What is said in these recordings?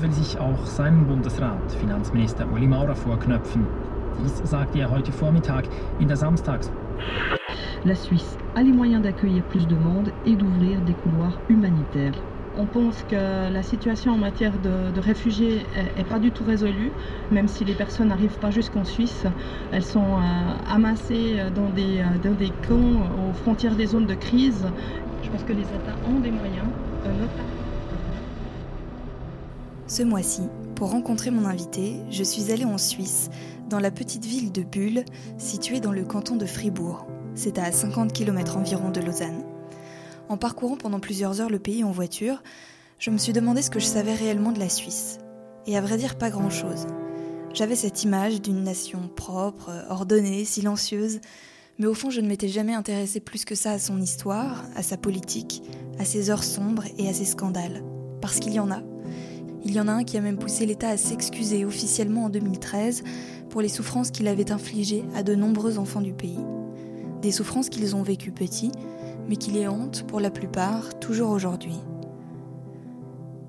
will sich auch sein Bundesrat, Finanzminister Uli Maurer, vorknöpfen. Dies sagte er heute Vormittag in der Samstags. La Suisse a les moyens d'accueillir plus de monde et d'ouvrir des couloirs humanitaires. On pense que la situation en matière de, de réfugiés n'est pas du tout résolue, même si les personnes n'arrivent pas jusqu'en Suisse. Elles sont euh, amassées dans des, euh, dans des camps aux frontières des zones de crise. Je pense que les États ont des moyens, euh, notamment. Ce mois-ci, pour rencontrer mon invité, je suis allée en Suisse, dans la petite ville de Bulle, située dans le canton de Fribourg. C'est à 50 km environ de Lausanne. En parcourant pendant plusieurs heures le pays en voiture, je me suis demandé ce que je savais réellement de la Suisse. Et à vrai dire, pas grand-chose. J'avais cette image d'une nation propre, ordonnée, silencieuse, mais au fond, je ne m'étais jamais intéressée plus que ça à son histoire, à sa politique, à ses heures sombres et à ses scandales. Parce qu'il y en a. Il y en a un qui a même poussé l'État à s'excuser officiellement en 2013 pour les souffrances qu'il avait infligées à de nombreux enfants du pays. Des souffrances qu'ils ont vécues petits, mais qui les hantent pour la plupart toujours aujourd'hui.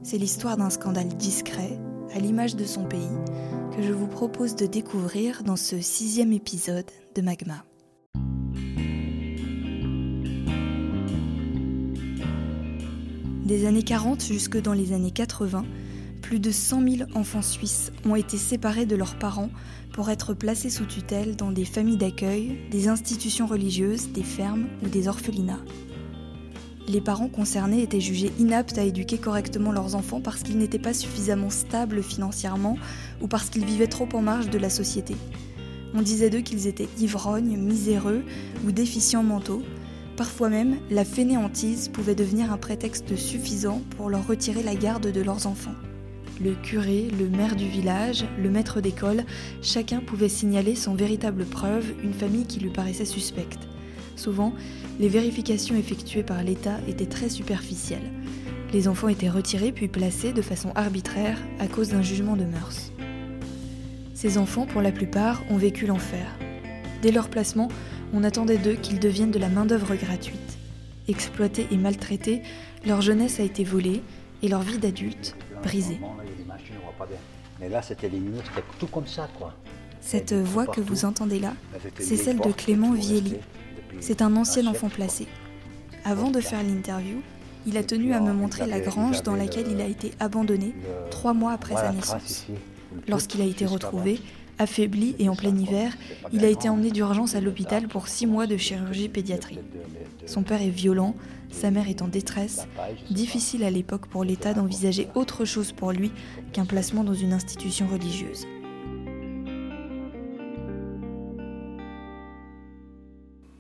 C'est l'histoire d'un scandale discret, à l'image de son pays, que je vous propose de découvrir dans ce sixième épisode de Magma. Des années 40 jusque dans les années 80, plus de 100 000 enfants suisses ont été séparés de leurs parents pour être placés sous tutelle dans des familles d'accueil, des institutions religieuses, des fermes ou des orphelinats. Les parents concernés étaient jugés inaptes à éduquer correctement leurs enfants parce qu'ils n'étaient pas suffisamment stables financièrement ou parce qu'ils vivaient trop en marge de la société. On disait d'eux qu'ils étaient ivrognes, miséreux ou déficients mentaux. Parfois même, la fainéantise pouvait devenir un prétexte suffisant pour leur retirer la garde de leurs enfants. Le curé, le maire du village, le maître d'école, chacun pouvait signaler sans véritable preuve une famille qui lui paraissait suspecte. Souvent, les vérifications effectuées par l'État étaient très superficielles. Les enfants étaient retirés puis placés de façon arbitraire à cause d'un jugement de mœurs. Ces enfants, pour la plupart, ont vécu l'enfer. Dès leur placement, on attendait d'eux qu'ils deviennent de la main-d'œuvre gratuite. Exploités et maltraités, leur jeunesse a été volée et leur vie d'adulte brisée. Mais là, c'était les murs, c'était tout comme ça, quoi. Cette voix que vous entendez là, c'est celle de Clément Vielli. C'est un ancien enfant placé. Avant de faire l'interview, il a tenu à me montrer la grange dans laquelle il a été abandonné trois mois après sa naissance. Lorsqu'il a été retrouvé, affaibli et en plein hiver, il a été emmené d'urgence à l'hôpital pour six mois de chirurgie pédiatrie. Son père est violent, sa mère est en détresse. Difficile à l'époque pour l'État d'envisager autre chose pour lui qu'un placement dans une institution religieuse.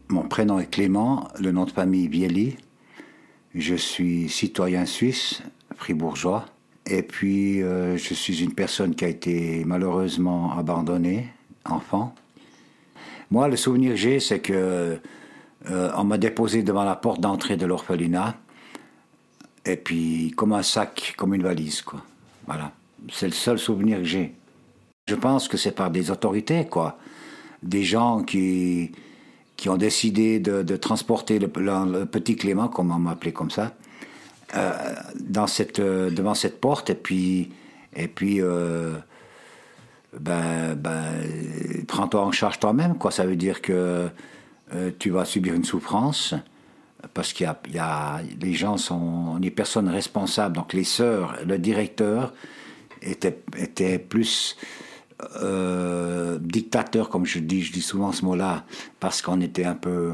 Mon prénom est Clément, le nom de famille Bieli. Je suis citoyen suisse, fribourgeois. Et puis, euh, je suis une personne qui a été malheureusement abandonnée, enfant. Moi, le souvenir que j'ai, c'est que euh, on m'a déposé devant la porte d'entrée de l'orphelinat, et puis comme un sac, comme une valise, quoi. Voilà. C'est le seul souvenir que j'ai. Je pense que c'est par des autorités, quoi. Des gens qui, qui ont décidé de, transporter le, petit Clément, comme on m'appelait comme ça, euh, euh, devant cette porte, et puis, et puis ben, ben, prends-toi en charge toi-même, quoi. Ça veut dire que euh, tu vas subir une souffrance parce qu'il y, a, les gens sont les personnes responsables, donc les sœurs, le directeur était, était plus euh, dictateur, comme je dis, je dis souvent ce mot-là, parce qu'on était un peu,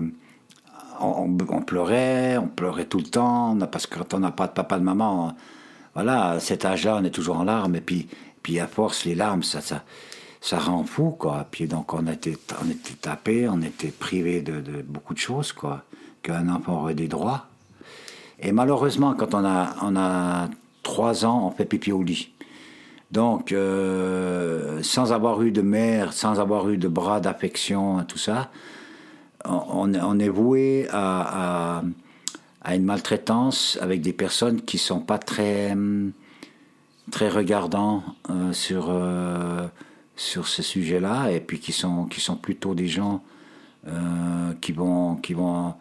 on, pleurait, on pleurait tout le temps, parce que quand on n'a pas de papa de maman, voilà, à cet âge-là, on est toujours en larmes, et puis, puis à force, les larmes, ça, ça, ça rend fou, quoi. Puis donc, on était, on était tapé, on était privé de, beaucoup de choses, quoi, qu'un enfant aurait des droits. Et malheureusement, quand on a, on a trois ans, on fait pipi au lit. Donc, euh, sans avoir eu de mère, sans avoir eu de bras d'affection, tout ça, on, est voué à, à, une maltraitance avec des personnes qui sont pas très, très regardants euh, sur. Euh, sur ce sujet-là et puis qui sont, qui sont plutôt des gens euh, qui, vont, qui vont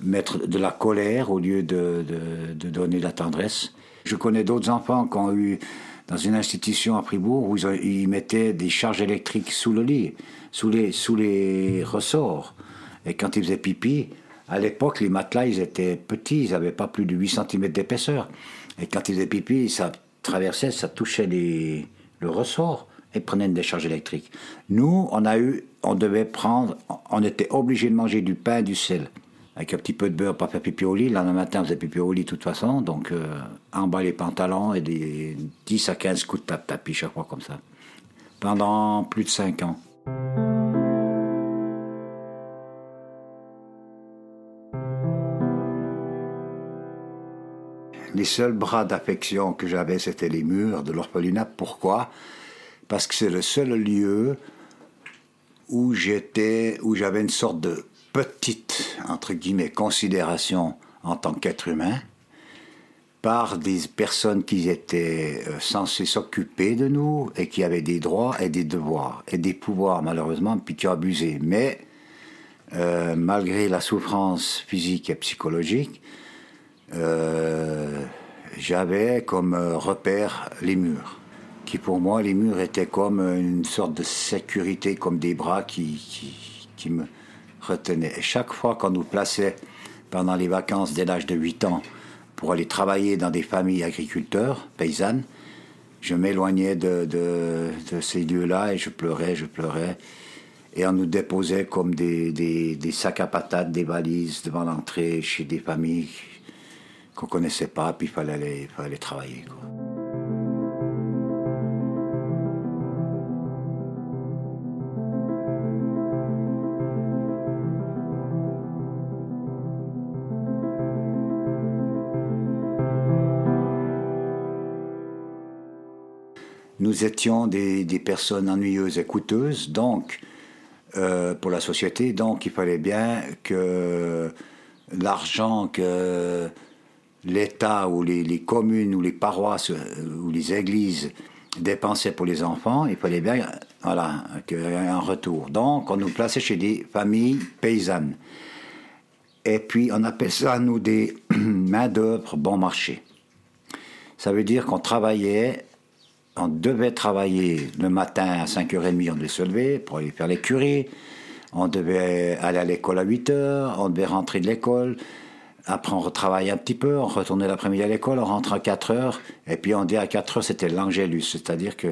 mettre de la colère au lieu de, de, donner de la tendresse. Je connais d'autres enfants qui ont eu dans une institution à Fribourg où ils, mettaient des charges électriques sous le lit, sous les, sous les ressorts. Et quand ils faisaient pipi, à l'époque, les matelas, ils étaient petits, ils n'avaient pas plus de 8 cm d'épaisseur. Et quand ils faisaient pipi, ça traversait, ça touchait les, le ressort et prenait une décharge électrique. Nous, on a eu, on devait prendre, on était obligé de manger du pain, du sel avec un petit peu de beurre, pas faire pipi au lit. Là, le matin, on faisait pipi au lit de toute façon. Donc, euh, en bas les pantalons et des 10 à 15 coups de tape tapis chaque fois comme ça. Pendant plus de 5 ans. Les seuls bras d'affection que j'avais, c'était les murs de l'orphelinat. Pourquoi? Parce que c'est le seul lieu où j'étais, où j'avais une sorte de petite, entre guillemets, considération en tant qu'être humain par des personnes qui étaient euh, censées s'occuper de nous et qui avaient des droits et des devoirs et des pouvoirs malheureusement puis qui ont abusé. Mais euh, malgré la souffrance physique et psychologique, euh, j'avais comme repère les murs, qui pour moi les murs étaient comme une sorte de sécurité, comme des bras qui, me retenait. Et chaque fois qu'on nous plaçait pendant les vacances dès l'âge de 8 ans pour aller travailler dans des familles agriculteurs, paysannes, je m'éloignais de, ces lieux-là et je pleurais, je pleurais. Et on nous déposait comme des, sacs à patates, des valises devant l'entrée chez des familles qu'on connaissait pas, puis il fallait aller travailler. Nous étions des, personnes ennuyeuses et coûteuses, donc, euh, pour la société, donc il fallait bien que l'argent que l'État ou les, communes ou les paroisses ou les églises dépensaient pour les enfants, il fallait bien voilà, qu'il y ait un retour. Donc on nous plaçait chez des familles paysannes. Et puis on appelle ça, nous, des main-d'œuvre bon marché. Ça veut dire qu'on travaillait on devait travailler le matin à 5h30, on devait se lever pour aller faire l'écurie. On devait aller à l'école à 8h, on devait rentrer de l'école. Après, on retravaillait un petit peu, on retournait l'après-midi à l'école, on rentrait à 4 h Et puis, on dit à 4 h c'était l'angélus, c'est-à-dire que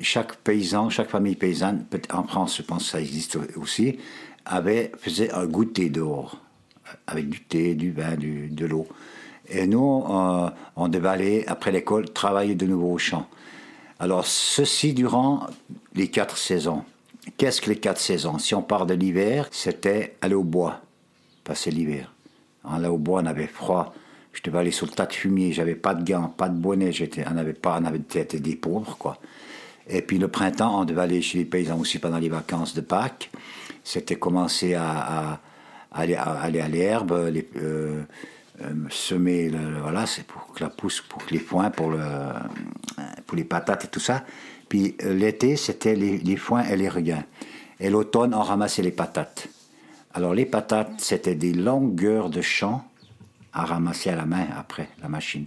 chaque paysan, chaque famille paysanne, en France, je pense que ça existe aussi, avait, faisait un goûter dehors, avec du thé, du vin, de l'eau. Et nous, euh, on devait aller, après l'école, travailler de nouveau au champ. Alors, ceci durant les quatre saisons. Qu'est-ce que les quatre saisons? Si on part de l'hiver, c'était aller au bois, passer l'hiver. Là, au bois, on avait froid. Je devais aller sur le tas de fumier. J'avais pas de gants, pas de bonnet. J'étais, on n'avait pas, on avait des pauvres. Et puis le printemps, on devait aller chez les paysans aussi pendant les vacances de Pâques. C'était commencer à, aller, à l'herbe, euh, euh, semer, voilà, c'est pour que la pousse, pour que les foins, pour, le, pour les patates et tout ça. Puis euh, l'été, c'était les, foins et les regains. Et l'automne, on ramassait les patates. Alors les patates, c'était des longueurs de champs à ramasser à la main après la machine,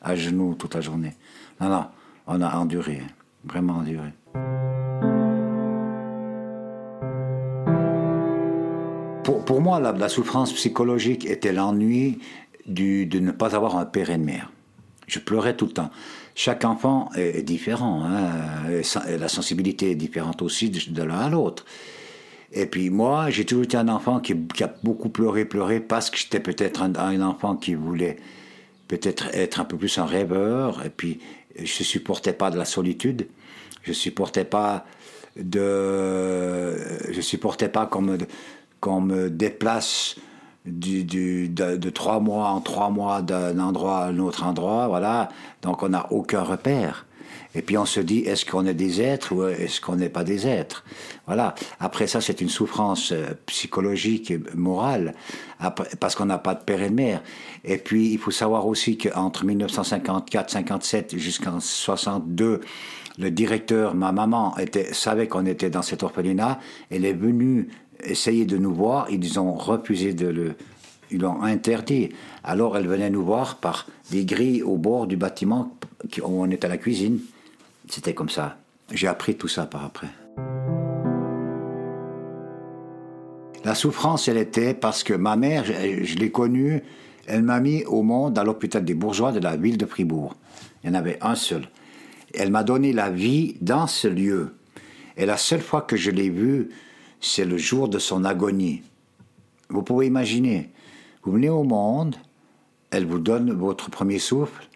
à genoux toute la journée. Non, non, on a enduré, hein. vraiment enduré. Pour, pour moi, la, souffrance psychologique était l'ennui de ne pas avoir un père et une mère. Je pleurais tout le temps. Chaque enfant est, différent, hein, la sensibilité est différente aussi de, l'un à l'autre. Et puis moi, j'ai toujours été un enfant qui, a beaucoup pleuré, pleuré, parce que j'étais peut-être un, enfant qui voulait peut-être être un peu plus un rêveur, et puis je supportais pas de la solitude, je supportais pas de, je supportais pas qu'on me, qu'on me déplace du, de, trois mois en trois mois d'un endroit à un autre endroit, voilà. Donc on n'a aucun repère. Et puis on se dit, est-ce qu'on est des êtres ou est-ce qu'on n'est pas des êtres? Voilà. Après ça, c'est une souffrance euh, psychologique et morale, parce qu'on n'a pas de père et de mère. Et puis, il faut savoir aussi qu'entre 1954-57 jusqu'en 62, le directeur, ma maman, était, savait qu'on était dans cet orphelinat. Elle est venue essayer de nous voir, ils ont refusé de le... Ils l'ont interdit. Alors elle venait nous voir par des grilles au bord du bâtiment où on est à la cuisine. C'était comme ça. J'ai appris tout ça par après. La souffrance, elle était parce que ma mère, je, l'ai connue, elle m'a mis au monde à l'hôpital des bourgeois de la ville de Fribourg. Il y en avait un seul. Elle m'a donné la vie dans ce lieu. Et la seule fois que je l'ai vue, c'est le jour de son agonie. Vous pouvez imaginer, vous venez au monde, elle vous donne votre premier souffle,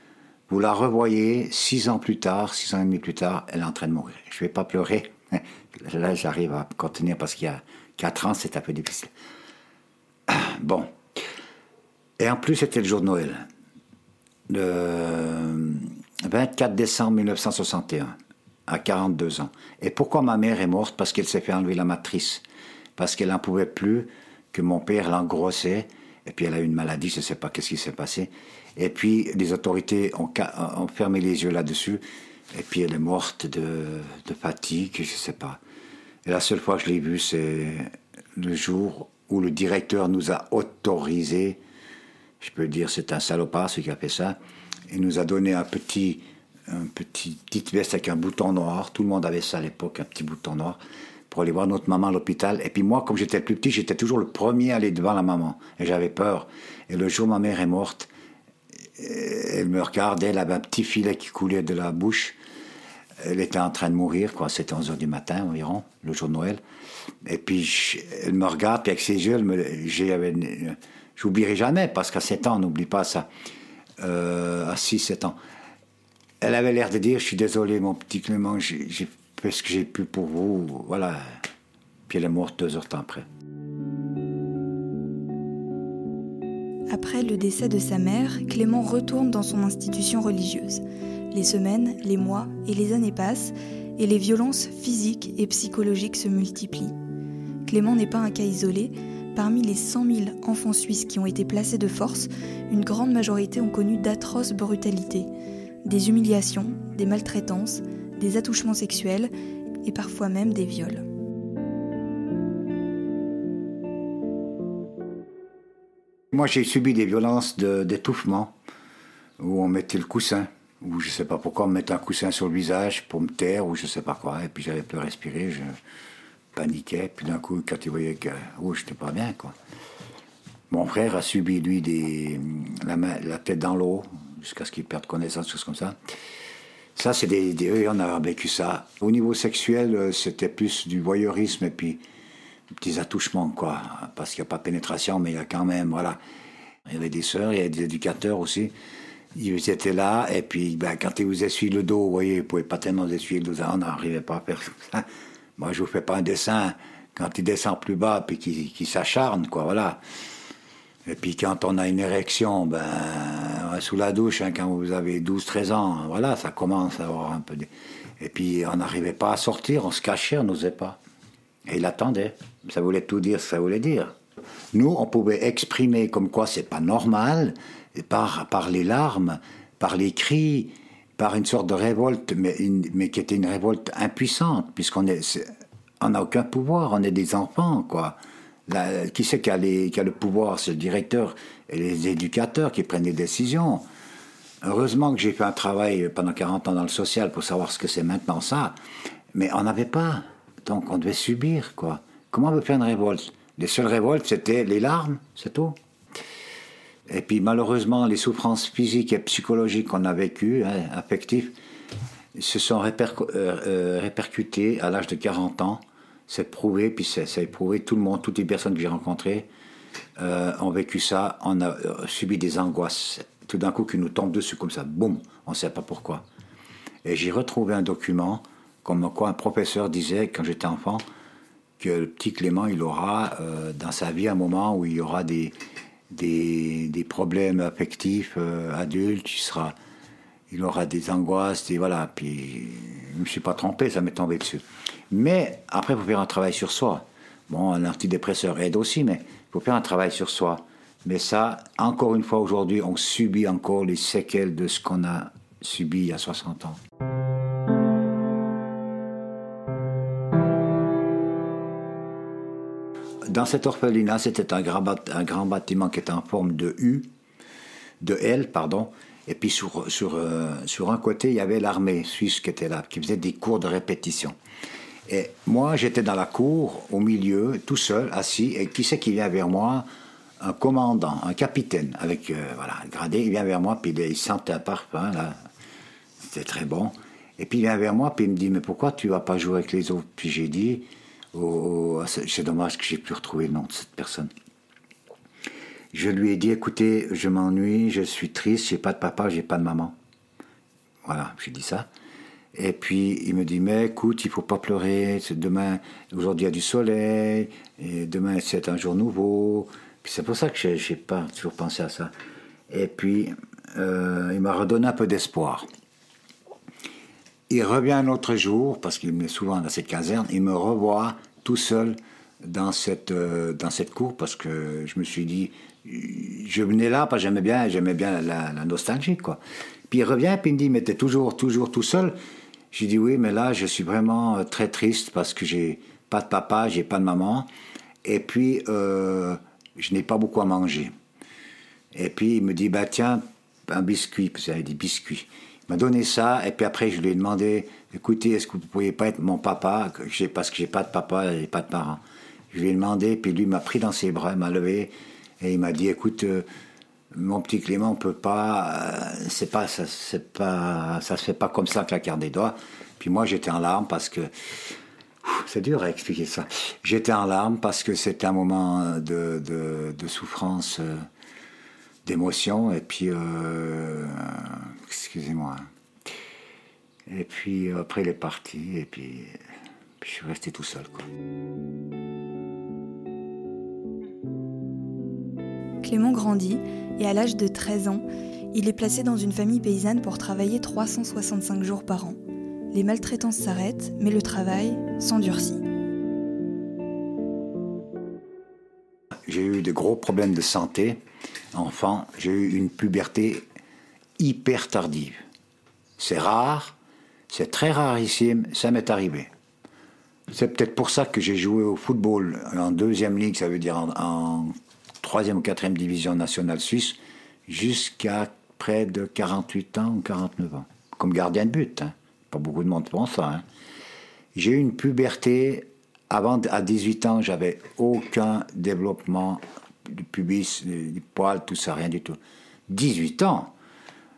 vous la revoyez six ans plus tard, six ans et demi plus tard, elle est en train de mourir. Je ne vais pas pleurer. Là, j'arrive à contenir parce qu'il y a quatre ans, c'est un peu difficile. Bon. Et en plus, c'était le jour de Noël. Le 24 décembre 1961, à 42 ans. Et pourquoi ma mère est morte? Parce qu'elle s'est fait enlever la matrice. Parce qu'elle n'en pouvait plus, que mon père l'engrossait. Et puis elle a eu une maladie, je ne sais pas qu'est-ce qui s'est passé. Et puis les autorités ont, fermé les yeux là-dessus. Et puis elle est morte de, de fatigue, je ne sais pas. Et la seule fois que je l'ai vue, c'est le jour où le directeur nous a autorisé, je peux dire c'est un salopard celui qui a fait ça, il nous a donné un petit, un petit petite veste avec un bouton noir, tout le monde avait ça à l'époque, un petit bouton noir, pour aller voir notre maman à l'hôpital. Et puis moi, comme j'étais plus petit, j'étais toujours le premier à aller devant la maman, et j'avais peur. Et le jour où ma mère est morte, elle me regardait, elle avait un petit filet qui coulait de la bouche. Elle était en train de mourir, quoi. C'était 11 h du matin environ, le jour de Noël. Et puis, elle me regarde, puis avec ses yeux, j'oublierai jamais, parce qu'à 7 ans, n'oublie pas ça. Euh, à 6, 7 ans. Elle avait l'air de dire, je suis désolé, mon petit Clément, j'ai fait ce que j'ai pu pour vous. Voilà. Puis elle est morte deux heures après. Après le décès de sa mère, Clément retourne dans son institution religieuse. Les semaines, les mois et les années passent et les violences physiques et psychologiques se multiplient. Clément n'est pas un cas isolé. Parmi les 100 000 enfants suisses qui ont été placés de force, une grande majorité ont connu d'atroces brutalités, des humiliations, des maltraitances, des attouchements sexuels et parfois même des viols. Moi, j'ai subi des violences d'étouffement, où on mettait le coussin, ou je sais pas pourquoi, on mettait un coussin sur le visage pour me taire, ou je sais pas quoi, et puis j'avais plus respirer, je paniquais, puis d'un coup, quand il voyait que oh, j'étais pas bien, quoi. Mon frère a subi, lui, des, la tête dans l'eau, jusqu'à ce qu'il perde connaissance, choses comme ça. Ça, c'est des, des, on a vécu ça. Au niveau sexuel, euh, c'était plus du voyeurisme et puis petits attouchements, quoi. Parce qu'il n'y a pas de pénétration, mais il y a quand même, voilà. Il y avait des sœurs, il y avait des éducateurs aussi. Ils étaient là, et puis ben, quand ils vous essuient le dos, vous voyez, vous ne pouvez pas tellement essuyer le dos, on n'arrivait pas à faire ça. Moi, je ne vous fais pas un dessin quand il descend plus bas, puis qu'il s'acharne, quoi, voilà. Et puis quand on a une érection, ben, sous la douche, hein, quand vous avez 12-13 ans, voilà, ça commence à avoir un peu de... Et puis on n'arrivait pas à sortir, on se cachait, on n'osait pas. Et il attendait. Ça voulait tout dire ça voulait dire. Nous, on pouvait exprimer comme quoi c'est pas normal, par, par les larmes, par les cris, par une sorte de révolte, mais, mais qui était une révolte impuissante, puisqu'on n'a aucun pouvoir, on est des enfants, quoi. Qui c'est qui a, a le pouvoir C'est le directeur et les éducateurs qui prennent des décisions. Heureusement que j'ai fait un travail pendant 40 ans dans le social pour savoir ce que c'est maintenant ça, mais on n'avait pas. Donc on devait subir, quoi. Comment on veut faire une révolte? Les seules révoltes, c'était les larmes, c'est tout. Et puis malheureusement, les souffrances physiques et psychologiques qu'on a vécues, hein, affectives, se sont euh, euh, répercutées à l'âge de 40 ans. C'est prouvé, puis a prouvé, tout le monde, toutes les personnes que j'ai rencontrées euh, ont vécu ça, on a subi des angoisses. Tout d'un coup, qui nous tombe dessus comme ça, boum, on ne sait pas pourquoi. Et j'ai retrouvé un document comme quoi un professeur disait quand j'étais enfant que le petit Clément, il aura euh, dans sa vie un moment où il y aura des, des, problèmes affectifs euh, adultes, il, sera, il aura des angoisses, et voilà. Puis je ne me suis pas trompé, ça m'est tombé dessus. Mais après, il faut faire un travail sur soi. Bon, un antidépresseur aide aussi, mais il faut faire un travail sur soi. Mais ça, encore une fois, aujourd'hui, on subit encore les séquelles de ce qu'on a subi il y a 60 ans. Dans cet orphelinat, c'était un grand, bâtiment qui était en forme de U, de L, pardon, Et puis euh, sur un côté, il y avait l'armée suisse qui était là, qui faisait des cours de répétition. Et moi, j'étais dans la cour, au milieu, tout seul, assis, et qui c'est qui vient vers moi? Un commandant, un capitaine, avec, euh, voilà, gradé, il vient vers moi, puis il sentait un parfum, là, c'était très bon. Et puis il vient vers moi, puis il me dit, mais pourquoi tu vas pas jouer avec les autres Puis j'ai dit, oh, oh, c'est dommage que j'ai pu retrouver le nom de cette personne. Je lui ai dit, écoutez, je m'ennuie, je suis triste, j'ai pas de papa, j'ai pas de maman. Voilà, j'ai dit ça. Et puis il me dit, mais écoute, il faut pas pleurer, demain, aujourd'hui il y a du soleil, et demain c'est un jour nouveau. c'est pour ça que j'ai pas toujours pensé à ça. Et puis euh, il m'a redonné un peu d'espoir. Il revient un autre jour, parce qu'il est souvent dans cette caserne, il me revoit tout seul dans cette, euh, dans cette cour, parce que je me suis dit, je venais là parce que j'aimais bien, j'aimais bien la, nostalgie, quoi. Puis il revient, puis il me dit, mais t'es toujours, toujours tout seul. J'ai dit oui, mais là, je suis vraiment euh, très triste parce que j'ai pas de papa, j'ai pas de maman, et puis euh, je n'ai pas beaucoup à manger. Et puis il me dit, bah tiens, un biscuit, parce qu'il avait dit biscuit. Il m'a donné ça, et puis après je lui ai demandé, écoutez, est-ce que vous pourriez pas être mon papa, parce que j'ai pas de papa et pas de parents. Je lui ai demandé, puis lui m'a pris dans ses bras, m'a levé, et il m'a dit, écoute, euh, mon petit Clément, peut pas, euh, c'est pas, ça, c'est pas, ça se fait pas comme ça, claquer des doigts. Puis moi, j'étais en larmes parce que, c'est dur à expliquer ça. J'étais en larmes parce que c'était un moment de, de, souffrance, euh, d'émotion, et puis, excusez-moi. Et puis après, il est parti, et puis, puis je suis resté tout seul. Clément grandit et à l'âge de 13 ans, il est placé dans une famille paysanne pour travailler 365 jours par an. Les maltraitances s'arrêtent, mais le travail s'endurcit. J'ai eu de gros problèmes de santé. Enfant, j'ai eu une puberté hyper tardive. C'est rare, c'est très rarissime, ça m'est arrivé. C'est peut-être pour ça que j'ai joué au football en deuxième ligue, ça veut dire en troisième ou quatrième division nationale suisse jusqu'à près de 48 ans ou 49 ans, comme gardien de but. Hein. Pas beaucoup de monde pense ça. Hein. J'ai eu une puberté. Avant, à 18 ans, j'avais aucun développement du pubis, du poil, tout ça, rien du tout. 18 ans.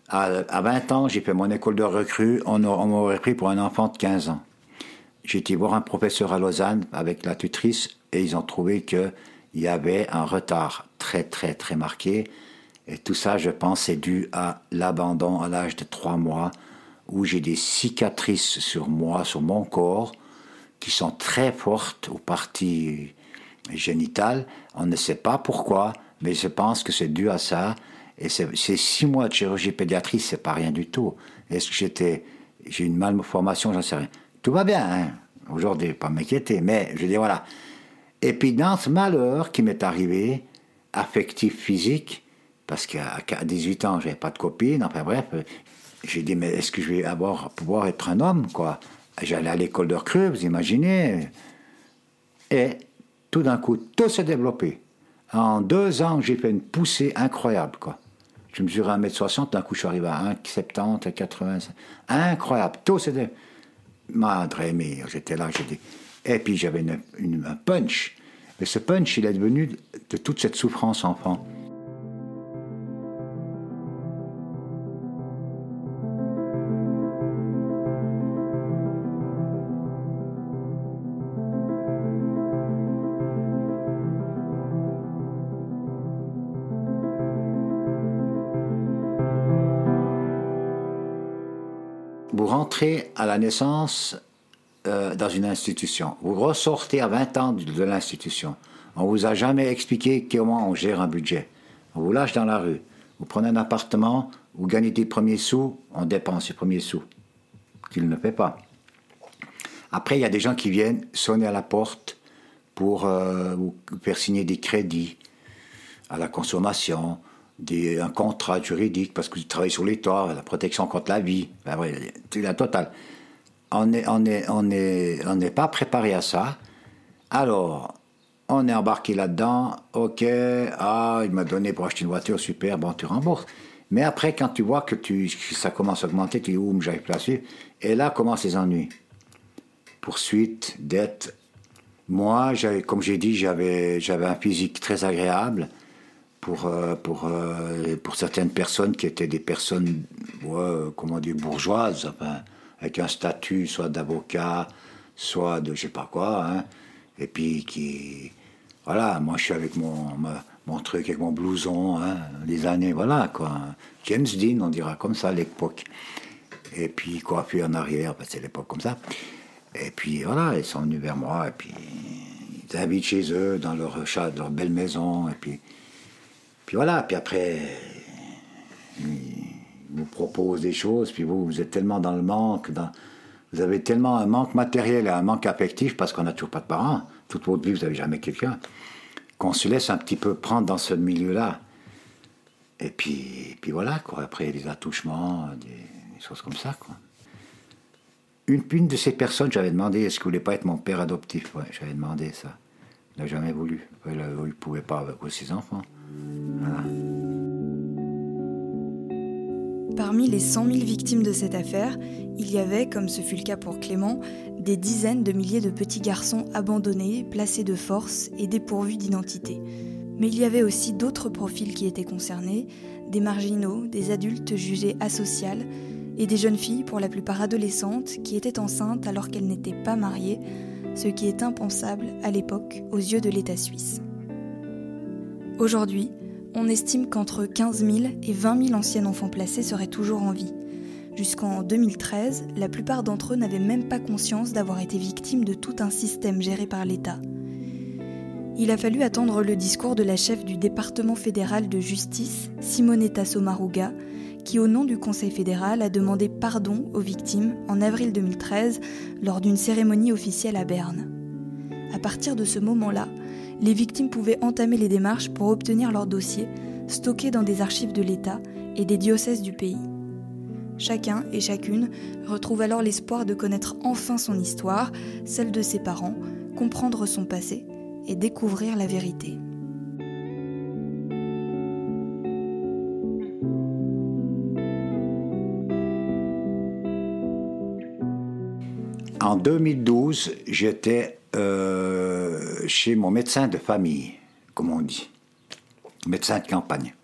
À, 20 ans, j'ai fait mon école de recrue. On, on m'aurait pris pour un enfant de 15 ans. J'ai été voir un professeur à Lausanne avec la tutrice et ils ont trouvé que il y avait un retard très très très marqué. Et tout ça, je pense, c'est dû à l'abandon à l'âge de trois mois, où j'ai des cicatrices sur moi, sur mon corps, qui sont très fortes aux parties génitales. On ne sait pas pourquoi, mais je pense que c'est dû à ça. Et c'est six mois de chirurgie pédiatrie, c'est pas rien du tout. Est-ce que j'étais, j'ai une malformation, j'en sais rien. Tout va bien, hein. Aujourd'hui, pas m'inquiéter, mais je dis voilà, et puis dans ce malheur qui m'est arrivé, affectif, physique, parce qu'à 18 ans, j'avais pas de copine, enfin bref, j'ai dit, mais est-ce que je vais avoir, pouvoir être un homme, quoi? J'allais à l'école de recrue, vous imaginez Et tout d'un coup, tout s'est développé. En deux ans, j'ai fait une poussée incroyable, quoi. Je mesurais 1m60, d'un coup, je suis arrivé à 1,70, 80. Incroyable. Tout s'est développé. Madre mia, j'étais là, j'ai dit, et puis j'avais un punch. Mais ce punch, il est devenu de toute cette souffrance enfant. Vous rentrez à la naissance euh, dans une institution. Vous ressortez à 20 ans de, l'institution. On vous a jamais expliqué comment on gère un budget. On vous lâche dans la rue. Vous prenez un appartement, vous gagnez des premiers sous, on dépense les premiers sous. Qu'il ne fait pas. Après, il y a des gens qui viennent sonner à la porte pour euh, vous faire signer des crédits à la consommation, un contrat juridique parce que vous travaillez sur les toits, la protection contre la vie, ben, la totale on n'est on est, on est, on pas préparé à ça. Alors, on est embarqué là-dedans. Ok, ah, il m'a donné pour acheter une voiture, super, bon, tu rembourses. Mais après, quand tu vois que, tu, ça commence à augmenter, tu dis, ouh, j'arrive plus suivre. Et là commencent les ennuis. Poursuite, dette. Moi, comme j'ai dit, j'avais, j'avais un physique très agréable pour, euh, pour, euh, pour certaines personnes qui étaient des personnes, comment dire, bourgeoises, enfin, avec un statut soit d'avocat, soit de je sais pas quoi. Hein. Et puis qui. Voilà, moi je suis avec mon, mon truc, avec mon blouson, hein, des années, voilà quoi. James Dean, on dira comme ça à l'époque. Et puis quoi, puis en arrière, parce que c'est l'époque comme ça. Et puis voilà, ils sont venus vers moi, et puis ils habitent chez eux, dans leur chat, leur belle maison, et puis puis voilà, puis après, vous proposent des choses, puis vous, vous êtes tellement dans le manque, vous avez tellement un manque matériel et un manque affectif, parce qu'on n'a toujours pas de parents, toute votre vie, vous n'avez jamais quelqu'un, qu'on se laisse un petit peu prendre dans ce milieu-là. Et puis, puis voilà, quoi. Après, des attouchements, des, choses comme ça, quoi. Une, de ces personnes, j'avais demandé est-ce vous voulez pas être mon père adoptif? J'avais demandé ça. Il n'a jamais voulu. Il ne pouvait pas avec ses enfants. Parmi les 100 000 victimes de cette affaire, il y avait, comme ce fut le cas pour Clément, des dizaines de milliers de petits garçons abandonnés, placés de force et dépourvus d'identité. Mais il y avait aussi d'autres profils qui étaient concernés, des marginaux, des adultes jugés asociales, et des jeunes filles, pour la plupart adolescentes, qui étaient enceintes alors qu'elles n'étaient pas mariées, ce qui est impensable à l'époque aux yeux de l'État suisse. Aujourd'hui, on estime qu'entre 15 000 et 20 000 anciens enfants placés seraient toujours en vie. Jusqu'en 2013, la plupart d'entre eux n'avaient même pas conscience d'avoir été victimes de tout un système géré par l'État. Il a fallu attendre le discours de la chef du département fédéral de justice, Simonetta Sommaruga, qui au nom du Conseil fédéral a demandé pardon aux victimes en avril 2013 lors d'une cérémonie officielle à Berne. À partir de ce moment-là, les victimes pouvaient entamer les démarches pour obtenir leur dossier, stocké dans des archives de l'État et des diocèses du pays. Chacun et chacune retrouve alors l'espoir de connaître enfin son histoire, celle de ses parents, comprendre son passé et découvrir la vérité. En 2012, j'étais euh, chez mon médecin de famille, comme on dit, médecin de campagne.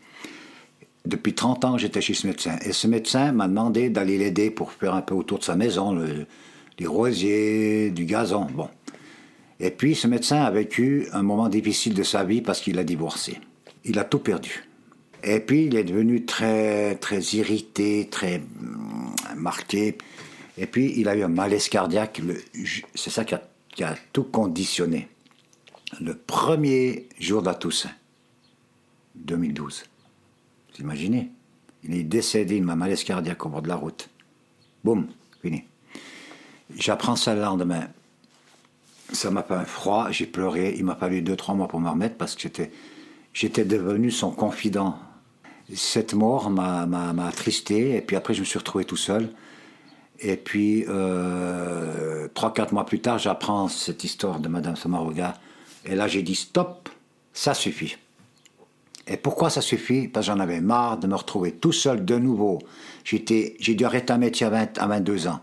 Depuis 30 ans, j'étais chez ce médecin. Et ce médecin m'a demandé d'aller l'aider pour faire un peu autour de sa maison, le, les rosiers, du gazon. Bon. Et puis, ce médecin a vécu un moment difficile de sa vie parce qu'il a divorcé. Il a tout perdu. Et puis, il est devenu très, très irrité, très hum, marqué. Et puis, il a eu un malaise cardiaque. C'est ça qui a tout conditionné. Le premier jour de la Toussaint, 2012. Vous imaginez? Il est décédé, il m'a malaise cardiaque au bord de la route. Boum, fini. J'apprends ça le lendemain. Ça m'a fait un froid, j'ai pleuré. Il m'a fallu deux, trois mois pour me remettre parce que j'étais, j'étais devenu son confident. Cette mort m'a, m'a attristé et puis après je me suis retrouvé tout seul. Et puis, euh, trois, quatre mois plus tard, j'apprends cette histoire de Madame Samaruga. Et là, j'ai dit stop, ça suffit. Et pourquoi ça suffit? Parce que j'en avais marre de me retrouver tout seul de nouveau. J'étais, j'ai dû arrêter un métier à, 20, à 22 ans.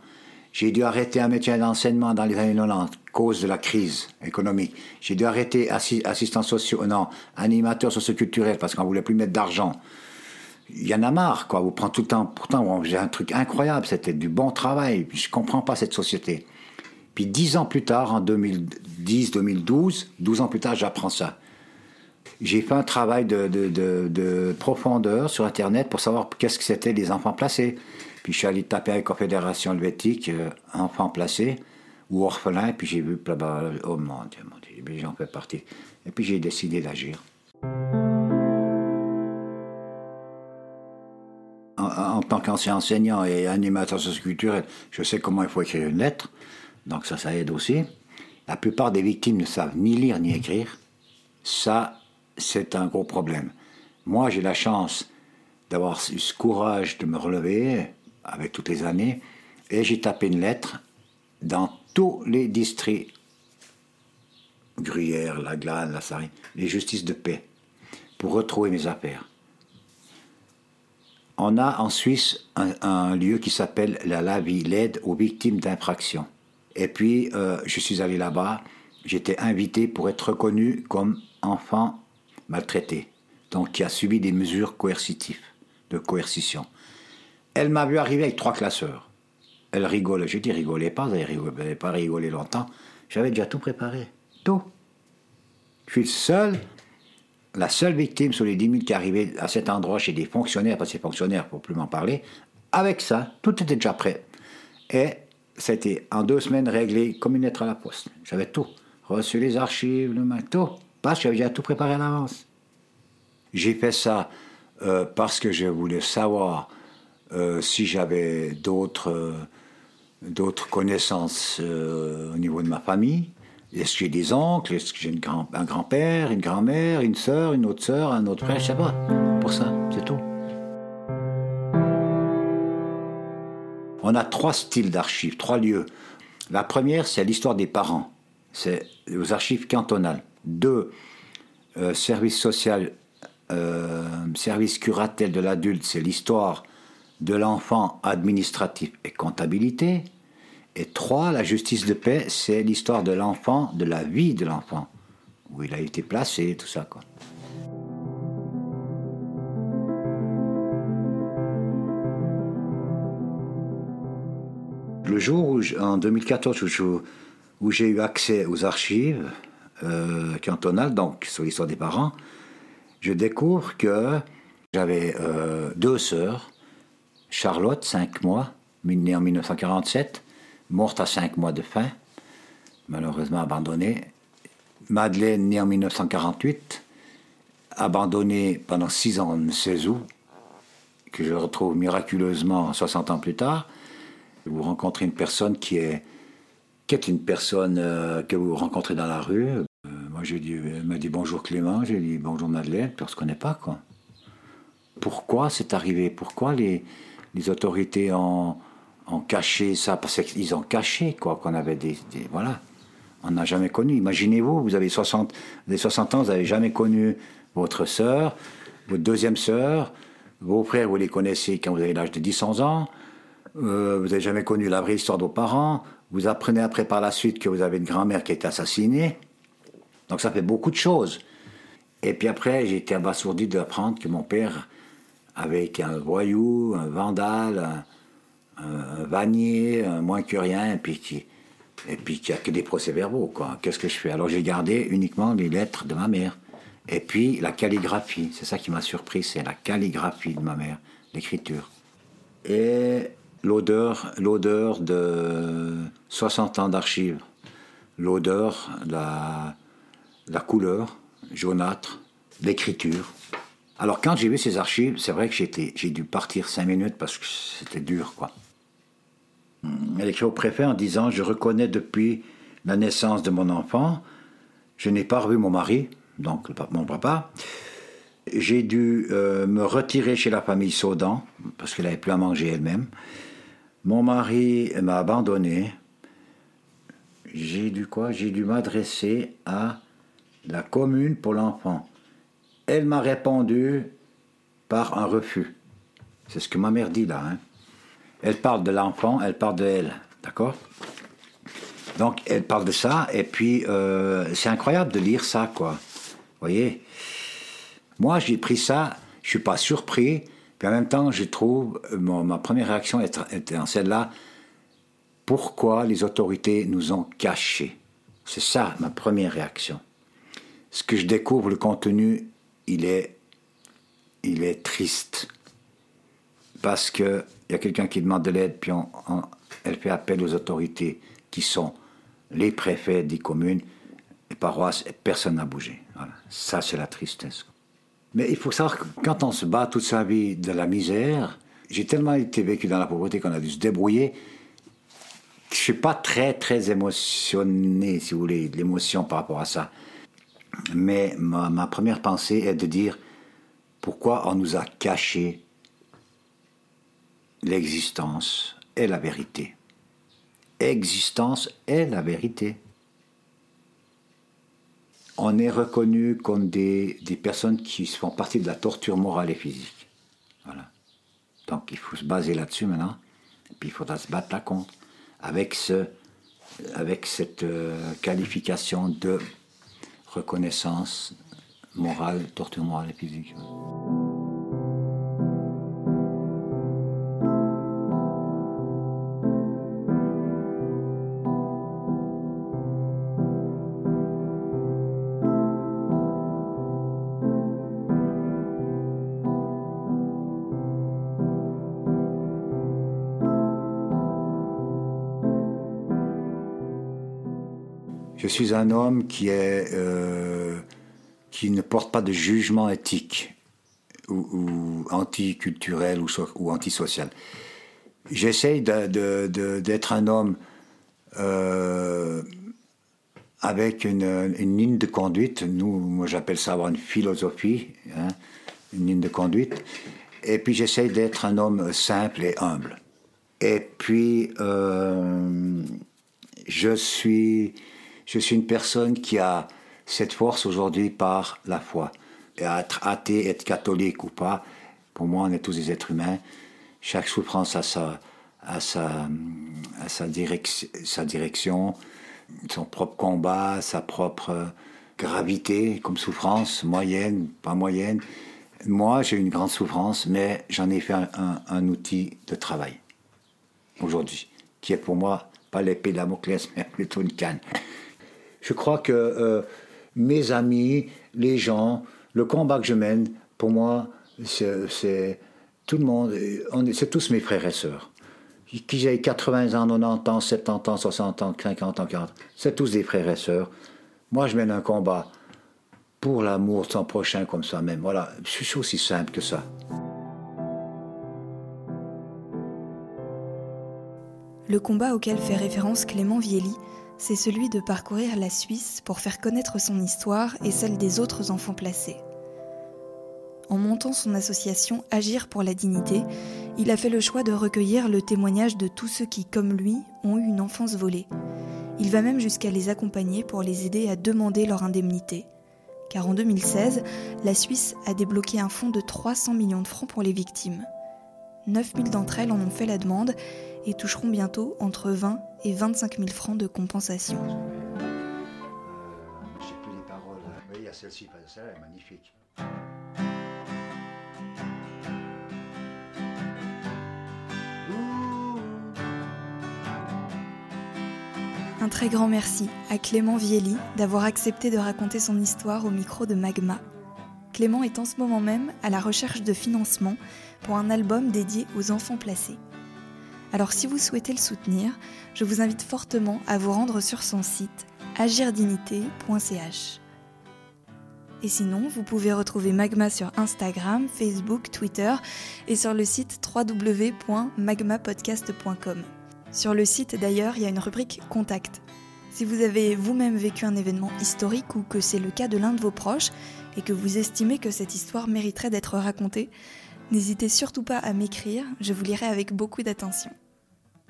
J'ai dû arrêter un métier d'enseignement dans les années 90, cause de la crise économique. J'ai dû arrêter assistant social, non, animateur socioculturel parce qu'on voulait plus mettre d'argent il y en a marre, quoi. Vous prenez tout le temps. Pourtant, j'ai un truc incroyable. C'était du bon travail. Je comprends pas cette société. Puis dix ans plus tard, en 2010, 2012, 12 ans plus tard, j'apprends ça. J'ai fait un travail de, de, de, profondeur sur Internet pour savoir qu'est-ce que c'était les enfants placés. Puis je suis allé taper avec la Fédération helvétique, euh, enfants placés ou orphelins, puis j'ai vu, oh mon Dieu, mon Dieu, j'en fais partie. Et puis j'ai décidé d'agir. en, tant qu'ancien enseignant et animateur socioculturel, je sais comment il faut écrire une lettre, donc ça, ça aide aussi. La plupart des victimes ne savent ni lire ni écrire. Ça, c'est un gros problème. Moi, j'ai la chance d'avoir eu ce courage de me relever avec toutes les années, et j'ai tapé une lettre dans tous les districts, Gruyère, La Glane, La Sarine, les justices de paix, pour retrouver mes affaires. On a en Suisse un, lieu qui s'appelle la LAVI, l'aide aux victimes d'infractions. Et puis, euh, je suis allé là-bas, j'étais invité pour être reconnu comme enfant maltraité, donc qui a subi des mesures coercitives, de coercition. Elle m'a vu arriver avec trois classeurs. Elle rigolait. Je dis, rigolez pas, vous n'avez pas rigolé longtemps. J'avais déjà tout préparé. Tout. Je suis le seul, la seule victime sur les 10 000 qui arrivaient à cet endroit chez des fonctionnaires, pas ces fonctionnaires pour plus m'en parler, avec ça, tout était déjà prêt. Et c'était en deux semaines réglé comme une lettre à la poste. J'avais tout. Reçu les archives, le tout. Parce que j'avais déjà tout préparé à l'avance. J'ai fait ça euh, parce que je voulais savoir euh, si j'avais d'autres euh, connaissances au niveau de ma famille. Est-ce que j'ai des oncles? Est-ce que j'ai un grand-père, une grand-mère, une sœur, une autre sœur, un autre frère? Je sais pas. Pour ça, c'est tout. On a trois styles d'archives, trois lieux. La première, c'est l'histoire des parents. C'est aux archives cantonales. Deux, euh, service social, euh, service curatelle de l'adulte, c'est l'histoire de l'enfant administratif et comptabilité. Et trois, la justice de paix, c'est l'histoire de l'enfant, de la vie de l'enfant, où il a été placé, tout ça. Quoi. Jour où, en 2014, où, j'ai eu accès aux archives euh, cantonales, donc sur l'histoire des parents, je découvre que j'avais euh, deux sœurs, Charlotte, 5 mois, née en 1947, morte à 5 mois de faim, malheureusement abandonnée. Madeleine, née en 1948, abandonnée pendant 6 ans en 16 août, que je retrouve miraculeusement 60 ans plus tard. Vous rencontrez une personne qui est, qui est une personne euh, que vous rencontrez dans la rue. Euh, moi, j'ai dit, elle m'a dit bonjour Clément, j'ai dit bonjour Madeleine, puis on ne se connaît pas, quoi. Pourquoi c'est arrivé? Pourquoi les, les autorités ont, ont caché ça? Parce qu'ils ont caché quoi qu'on avait des, voilà. On n'a jamais connu. Imaginez-vous vous avez 60 des 60 ans vous n'avez jamais connu votre sœur votre deuxième sœur. Vos frères vous les connaissez quand vous avez l'âge de 10-11 ans euh, vous n'avez jamais connu la vraie histoire de vos parents vous apprenez après par la suite que vous avez une grand-mère qui a été assassinée donc ça fait beaucoup de choses et puis après j'ai été abasourdi d'apprendre que mon père avait été un voyou un vandale un vanier, un moins que rien, et puis qui, qui a que des procès-verbaux, quoi. Qu'est-ce que je fais? Alors j'ai gardé uniquement les lettres de ma mère. Et puis la calligraphie, c'est ça qui m'a surpris, c'est la calligraphie de ma mère, l'écriture. Et l'odeur, l'odeur de 60 ans d'archives, l'odeur, la, la couleur jaunâtre, l'écriture. Alors quand j'ai vu ces archives, c'est vrai que j'ai dû partir cinq minutes parce que c'était dur, quoi. Elle écrit au préfet en disant Je reconnais depuis la naissance de mon enfant, je n'ai pas revu mon mari, donc mon papa. J'ai dû euh, me retirer chez la famille Saudan, parce qu'elle n'avait plus à manger elle-même. Mon mari m'a abandonné. J'ai dû quoi? J'ai dû m'adresser à la commune pour l'enfant. Elle m'a répondu par un refus. C'est ce que ma mère dit là. Hein. Elle parle de l'enfant, elle parle de elle. D'accord? Donc, elle parle de ça, et puis euh, c'est incroyable de lire ça, quoi. Vous voyez? Moi, j'ai pris ça, je suis pas surpris, puis en même temps, je trouve, euh, ma première réaction était en celle-là pourquoi les autorités nous ont cachés? C'est ça ma première réaction. Ce que je découvre, le contenu, il est, il est triste. Parce que il y a quelqu'un qui demande de l'aide, puis elle fait appel aux autorités qui sont les préfets des communes, les paroisses, et personne n'a bougé. Ça, c'est la tristesse. Mais il faut savoir que quand on se bat toute sa vie de la misère, j'ai tellement été vécu dans la pauvreté qu'on a dû se débrouiller, je suis pas très, très émotionné, si vous voulez, de l'émotion par rapport à ça. Mais ma, première pensée est de dire pourquoi on nous a cachés l'existence est la vérité. Existence est la vérité. On est reconnu comme des, des personnes qui font partie de la torture morale et physique. Voilà. Donc il faut se baser là-dessus maintenant. Et puis il faudra se battre là contre. Avec, ce, avec cette euh, qualification de reconnaissance morale, torture morale et physique. Suis un homme qui, est, euh, qui ne porte pas de jugement éthique ou, ou anticulturel ou, ou antisocial. J'essaye d'être un homme euh, avec une, ligne de conduite. Nous, moi j'appelle ça avoir une philosophie, hein, une ligne de conduite. Et puis j'essaye d'être un homme simple et humble. Et puis euh, je suis je suis une personne qui a cette force aujourd'hui par la foi. Et être athée, être catholique ou pas, pour moi, on est tous des êtres humains. Chaque souffrance a sa, direction, son propre combat, sa propre gravité comme souffrance, moyenne, pas moyenne. Moi, j'ai une grande souffrance, mais j'en ai fait un, un, outil de travail aujourd'hui, qui est pour moi pas l'épée de Damoclès, mais plutôt une canne. Je crois que euh, mes amis, les gens, le combat que je mène, pour moi, c'est tout le monde, c'est tous mes frères et sœurs. Qu'ils aient 80 ans, 90 ans, 70 ans, 60 ans, 50 ans, 40 c'est tous des frères et sœurs. Moi, je mène un combat pour l'amour de son prochain comme soi-même. Voilà, c'est aussi simple que ça. Le combat auquel fait référence Clément Vielli c'est celui de parcourir la Suisse pour faire connaître son histoire et celle des autres enfants placés. En montant son association Agir pour la dignité, il a fait le choix de recueillir le témoignage de tous ceux qui, comme lui, ont eu une enfance volée. Il va même jusqu'à les accompagner pour les aider à demander leur indemnité. Car en 2016, la Suisse a débloqué un fonds de 300 millions de francs pour les victimes. 9000 d'entre elles en ont fait la demande et toucheront bientôt entre 20 et 25 000 francs de compensation. J'ai plus les paroles. Oui, il y a celle-ci, celle-là est magnifique. Un très grand merci à Clément Vielli d'avoir accepté de raconter son histoire au micro de Magma. Clément est en ce moment même à la recherche de financement pour un album dédié aux enfants placés. Alors si vous souhaitez le soutenir, je vous invite fortement à vous rendre sur son site agirdignité.ch. Et sinon, vous pouvez retrouver Magma sur Instagram, Facebook, Twitter et sur le site www.magmapodcast.com. Sur le site d'ailleurs, il y a une rubrique Contact. Si vous avez vous-même vécu un événement historique ou que c'est le cas de l'un de vos proches et que vous estimez que cette histoire mériterait d'être racontée, n'hésitez surtout pas à m'écrire, je vous lirai avec beaucoup d'attention.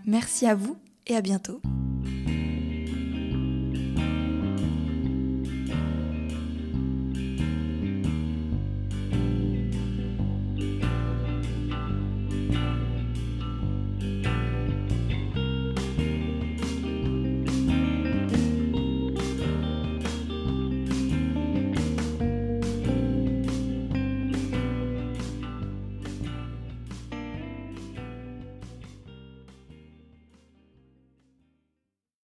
Merci à vous et à bientôt.